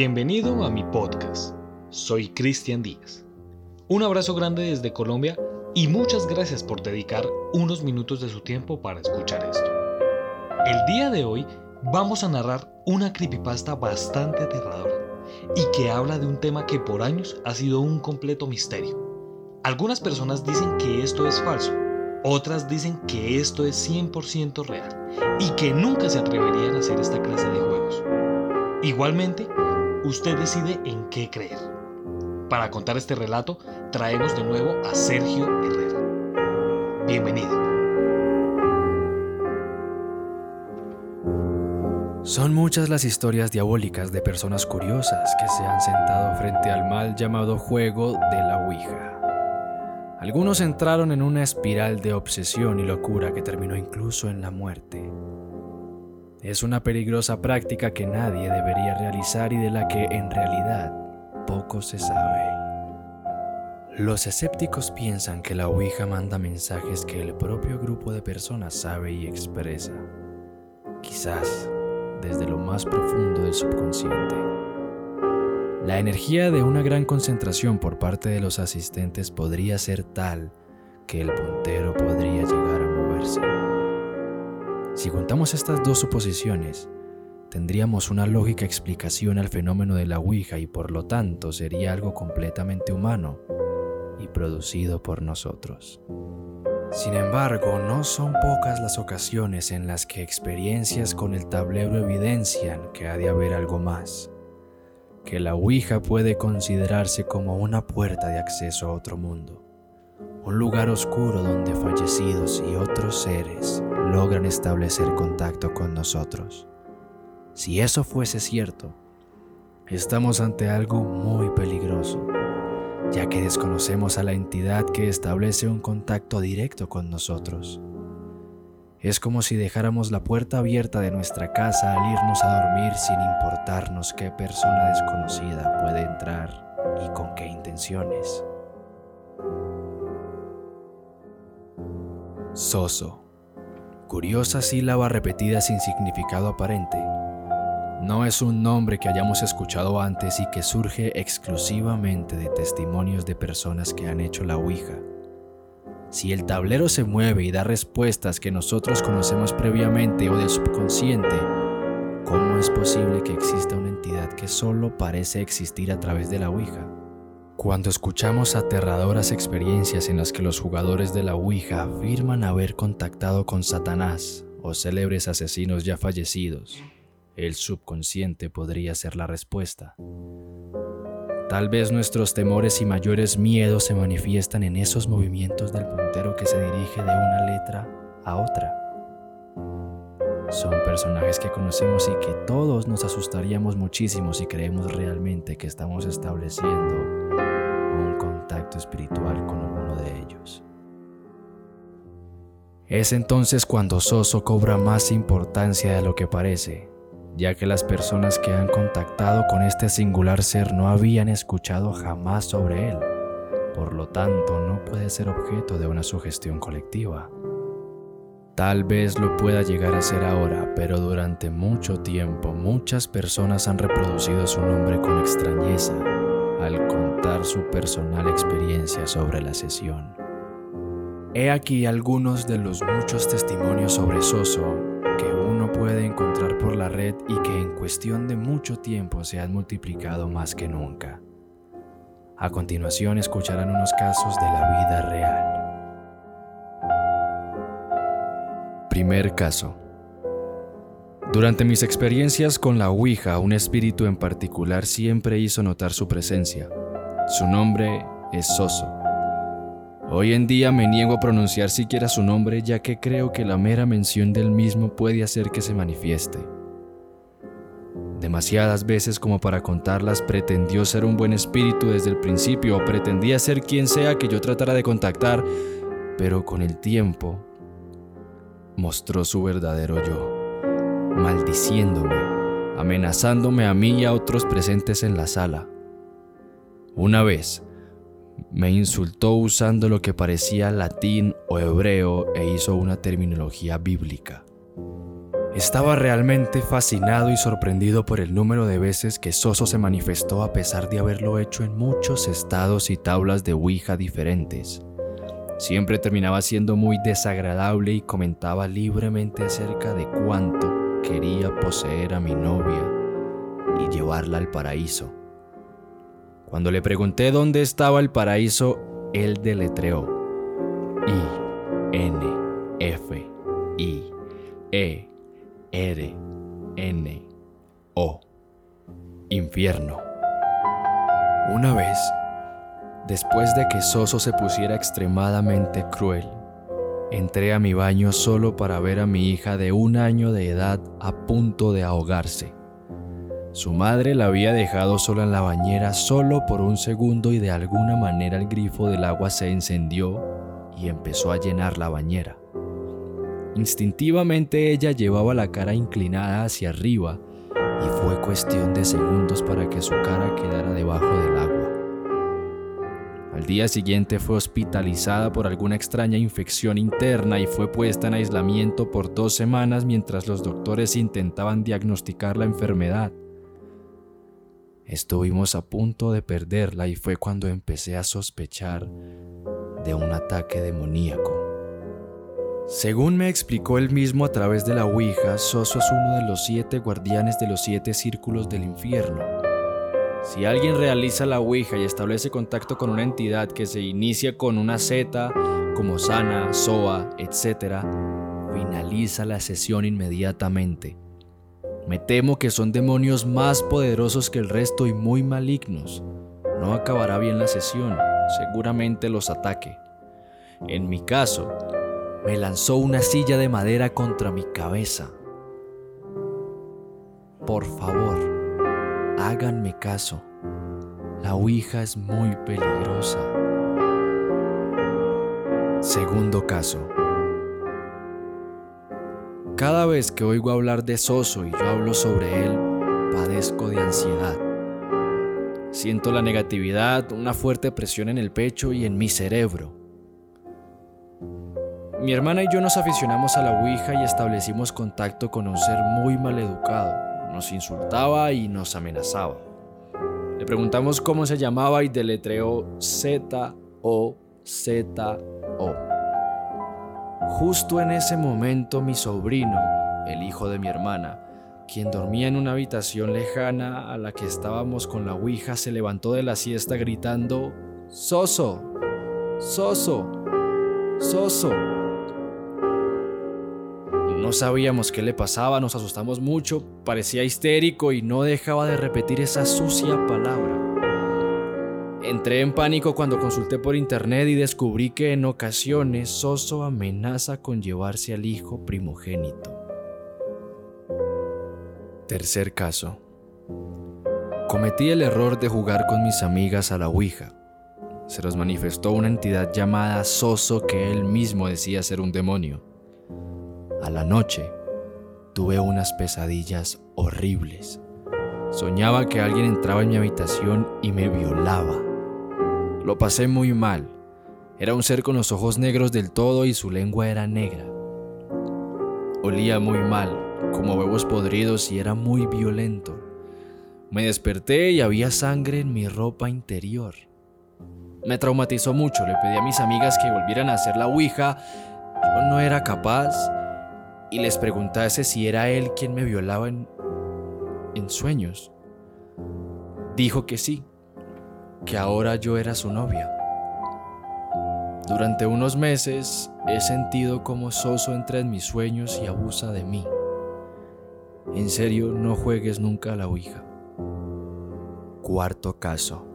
Bienvenido a mi podcast. Soy Cristian Díaz. Un abrazo grande desde Colombia y muchas gracias por dedicar unos minutos de su tiempo para escuchar esto. El día de hoy vamos a narrar una creepypasta bastante aterradora y que habla de un tema que por años ha sido un completo misterio. Algunas personas dicen que esto es falso, otras dicen que esto es 100% real y que nunca se atreverían a hacer esta clase de juegos. Igualmente, Usted decide en qué creer. Para contar este relato, traemos de nuevo a Sergio Herrera. Bienvenido. Son muchas las historias diabólicas de personas curiosas que se han sentado frente al mal llamado juego de la Ouija. Algunos entraron en una espiral de obsesión y locura que terminó incluso en la muerte. Es una peligrosa práctica que nadie debería realizar y de la que en realidad poco se sabe. Los escépticos piensan que la Ouija manda mensajes que el propio grupo de personas sabe y expresa, quizás desde lo más profundo del subconsciente. La energía de una gran concentración por parte de los asistentes podría ser tal que el puntero podría llegar a moverse. Si juntamos estas dos suposiciones, tendríamos una lógica explicación al fenómeno de la Ouija y por lo tanto sería algo completamente humano y producido por nosotros. Sin embargo, no son pocas las ocasiones en las que experiencias con el tablero evidencian que ha de haber algo más, que la Ouija puede considerarse como una puerta de acceso a otro mundo, un lugar oscuro donde fallecidos y otros seres logran establecer contacto con nosotros. Si eso fuese cierto, estamos ante algo muy peligroso, ya que desconocemos a la entidad que establece un contacto directo con nosotros. Es como si dejáramos la puerta abierta de nuestra casa al irnos a dormir sin importarnos qué persona desconocida puede entrar y con qué intenciones. Soso curiosa sílaba repetida sin significado aparente. No es un nombre que hayamos escuchado antes y que surge exclusivamente de testimonios de personas que han hecho la Ouija. Si el tablero se mueve y da respuestas que nosotros conocemos previamente o del subconsciente, ¿cómo es posible que exista una entidad que solo parece existir a través de la Ouija? Cuando escuchamos aterradoras experiencias en las que los jugadores de la Ouija afirman haber contactado con Satanás o célebres asesinos ya fallecidos, el subconsciente podría ser la respuesta. Tal vez nuestros temores y mayores miedos se manifiestan en esos movimientos del puntero que se dirige de una letra a otra. Son personajes que conocemos y que todos nos asustaríamos muchísimo si creemos realmente que estamos estableciendo espiritual con alguno de ellos. Es entonces cuando Soso cobra más importancia de lo que parece, ya que las personas que han contactado con este singular ser no habían escuchado jamás sobre él, por lo tanto no puede ser objeto de una sugestión colectiva. Tal vez lo pueda llegar a ser ahora, pero durante mucho tiempo muchas personas han reproducido su nombre con extrañeza su personal experiencia sobre la sesión. He aquí algunos de los muchos testimonios sobre Soso que uno puede encontrar por la red y que en cuestión de mucho tiempo se han multiplicado más que nunca. A continuación escucharán unos casos de la vida real. Primer caso. Durante mis experiencias con la Ouija, un espíritu en particular siempre hizo notar su presencia. Su nombre es Soso. Hoy en día me niego a pronunciar siquiera su nombre ya que creo que la mera mención del mismo puede hacer que se manifieste. Demasiadas veces como para contarlas pretendió ser un buen espíritu desde el principio o pretendía ser quien sea que yo tratara de contactar, pero con el tiempo mostró su verdadero yo maldiciéndome, amenazándome a mí y a otros presentes en la sala. Una vez, me insultó usando lo que parecía latín o hebreo e hizo una terminología bíblica. Estaba realmente fascinado y sorprendido por el número de veces que Soso se manifestó a pesar de haberlo hecho en muchos estados y tablas de Ouija diferentes. Siempre terminaba siendo muy desagradable y comentaba libremente acerca de cuánto quería poseer a mi novia y llevarla al paraíso. Cuando le pregunté dónde estaba el paraíso, él deletreó I N F I E R, N, O. Infierno. Una vez, después de que Soso se pusiera extremadamente cruel, entré a mi baño solo para ver a mi hija de un año de edad a punto de ahogarse. Su madre la había dejado sola en la bañera solo por un segundo y de alguna manera el grifo del agua se encendió y empezó a llenar la bañera. Instintivamente ella llevaba la cara inclinada hacia arriba y fue cuestión de segundos para que su cara quedara debajo del agua. Al día siguiente fue hospitalizada por alguna extraña infección interna y fue puesta en aislamiento por dos semanas mientras los doctores intentaban diagnosticar la enfermedad. Estuvimos a punto de perderla y fue cuando empecé a sospechar de un ataque demoníaco. Según me explicó él mismo a través de la Ouija, Soso es uno de los siete guardianes de los siete círculos del infierno. Si alguien realiza la Ouija y establece contacto con una entidad que se inicia con una Z, como Sana, Soa, etc., finaliza la sesión inmediatamente. Me temo que son demonios más poderosos que el resto y muy malignos. No acabará bien la sesión, seguramente los ataque. En mi caso, me lanzó una silla de madera contra mi cabeza. Por favor, háganme caso. La Ouija es muy peligrosa. Segundo caso. Cada vez que oigo hablar de Soso y yo hablo sobre él, padezco de ansiedad. Siento la negatividad, una fuerte presión en el pecho y en mi cerebro. Mi hermana y yo nos aficionamos a la Ouija y establecimos contacto con un ser muy maleducado. Nos insultaba y nos amenazaba. Le preguntamos cómo se llamaba y deletreó Z-O-Z-O. Justo en ese momento mi sobrino, el hijo de mi hermana, quien dormía en una habitación lejana a la que estábamos con la Ouija, se levantó de la siesta gritando, Soso, Soso, Soso. No sabíamos qué le pasaba, nos asustamos mucho, parecía histérico y no dejaba de repetir esa sucia palabra. Entré en pánico cuando consulté por internet y descubrí que en ocasiones Soso amenaza con llevarse al hijo primogénito. Tercer caso. Cometí el error de jugar con mis amigas a la Ouija. Se los manifestó una entidad llamada Soso que él mismo decía ser un demonio. A la noche tuve unas pesadillas horribles. Soñaba que alguien entraba en mi habitación y me violaba. Lo pasé muy mal. Era un ser con los ojos negros del todo y su lengua era negra. Olía muy mal, como huevos podridos y era muy violento. Me desperté y había sangre en mi ropa interior. Me traumatizó mucho, le pedí a mis amigas que volvieran a hacer la Ouija. Yo no era capaz y les preguntase si era él quien me violaba en, en sueños. Dijo que sí, que ahora yo era su novia. Durante unos meses he sentido como Soso entra en mis sueños y abusa de mí. En serio, no juegues nunca a la Ouija. Cuarto caso.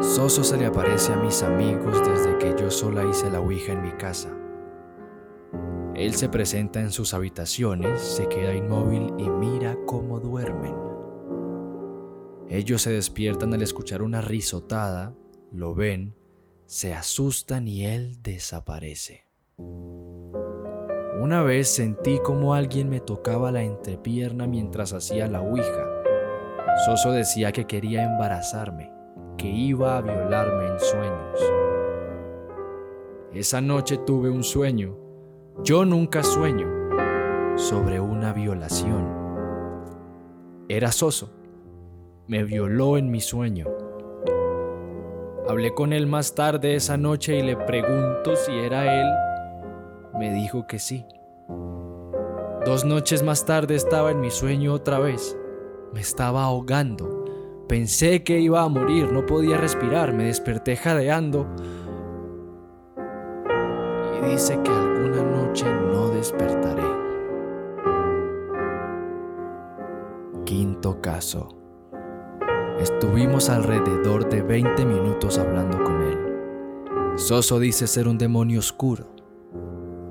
Soso se le aparece a mis amigos desde que yo sola hice la Ouija en mi casa. Él se presenta en sus habitaciones, se queda inmóvil y mira cómo duermen. Ellos se despiertan al escuchar una risotada, lo ven, se asustan y él desaparece. Una vez sentí como alguien me tocaba la entrepierna mientras hacía la ouija. Soso decía que quería embarazarme, que iba a violarme en sueños. Esa noche tuve un sueño yo nunca sueño. sobre una violación. Era Soso. Me violó en mi sueño. Hablé con él más tarde esa noche y le pregunto si era él. Me dijo que sí. Dos noches más tarde estaba en mi sueño otra vez. Me estaba ahogando. Pensé que iba a morir, no podía respirar, me desperté jadeando. Y dice que alguna noche no despertaré. Quinto caso. Estuvimos alrededor de 20 minutos hablando con él. Soso dice ser un demonio oscuro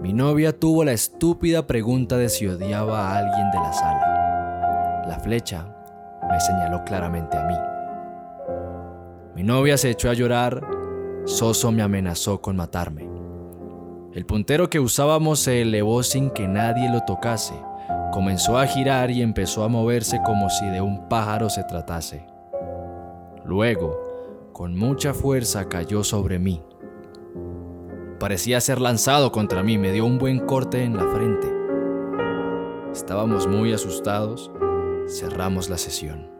mi novia tuvo la estúpida pregunta de si odiaba a alguien de la sala. La flecha me señaló claramente a mí. Mi novia se echó a llorar, Soso me amenazó con matarme. El puntero que usábamos se elevó sin que nadie lo tocase, comenzó a girar y empezó a moverse como si de un pájaro se tratase. Luego, con mucha fuerza cayó sobre mí Parecía ser lanzado contra mí, me dio un buen corte en la frente. Estábamos muy asustados, cerramos la sesión.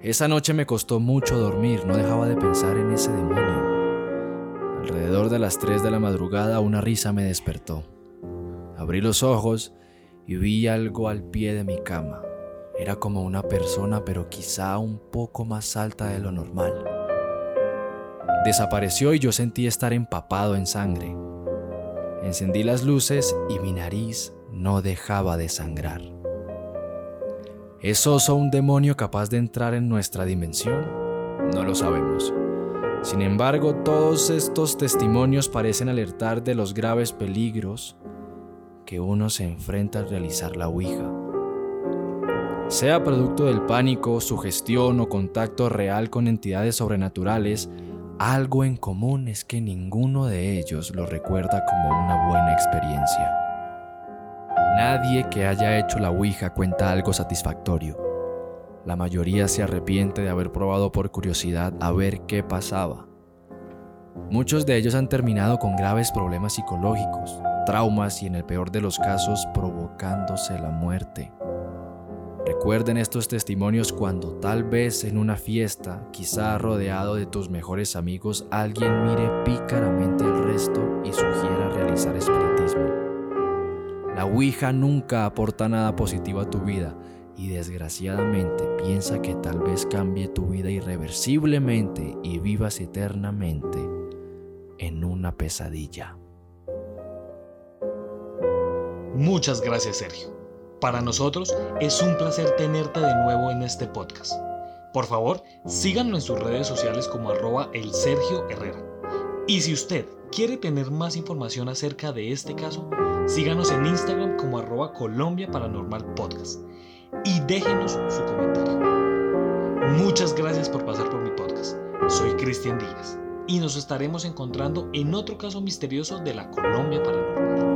Esa noche me costó mucho dormir, no dejaba de pensar en ese demonio. Alrededor de las 3 de la madrugada una risa me despertó. Abrí los ojos y vi algo al pie de mi cama. Era como una persona, pero quizá un poco más alta de lo normal. Desapareció y yo sentí estar empapado en sangre. Encendí las luces y mi nariz no dejaba de sangrar. ¿Es Oso un demonio capaz de entrar en nuestra dimensión? No lo sabemos. Sin embargo, todos estos testimonios parecen alertar de los graves peligros que uno se enfrenta al realizar la Ouija. Sea producto del pánico, sugestión o contacto real con entidades sobrenaturales, algo en común es que ninguno de ellos lo recuerda como una buena experiencia. Nadie que haya hecho la Ouija cuenta algo satisfactorio. La mayoría se arrepiente de haber probado por curiosidad a ver qué pasaba. Muchos de ellos han terminado con graves problemas psicológicos, traumas y en el peor de los casos provocándose la muerte. Recuerden estos testimonios cuando tal vez en una fiesta, quizá rodeado de tus mejores amigos, alguien mire pícaramente el resto y sugiera realizar espiritismo. La Ouija nunca aporta nada positivo a tu vida y desgraciadamente piensa que tal vez cambie tu vida irreversiblemente y vivas eternamente en una pesadilla. Muchas gracias Sergio. Para nosotros es un placer tenerte de nuevo en este podcast. Por favor, síganlo en sus redes sociales como arroba el Sergio Herrera. Y si usted quiere tener más información acerca de este caso, síganos en Instagram como arroba Colombia Paranormal Podcast. Y déjenos su comentario. Muchas gracias por pasar por mi podcast. Soy Cristian Díaz y nos estaremos encontrando en otro caso misterioso de la Colombia Paranormal.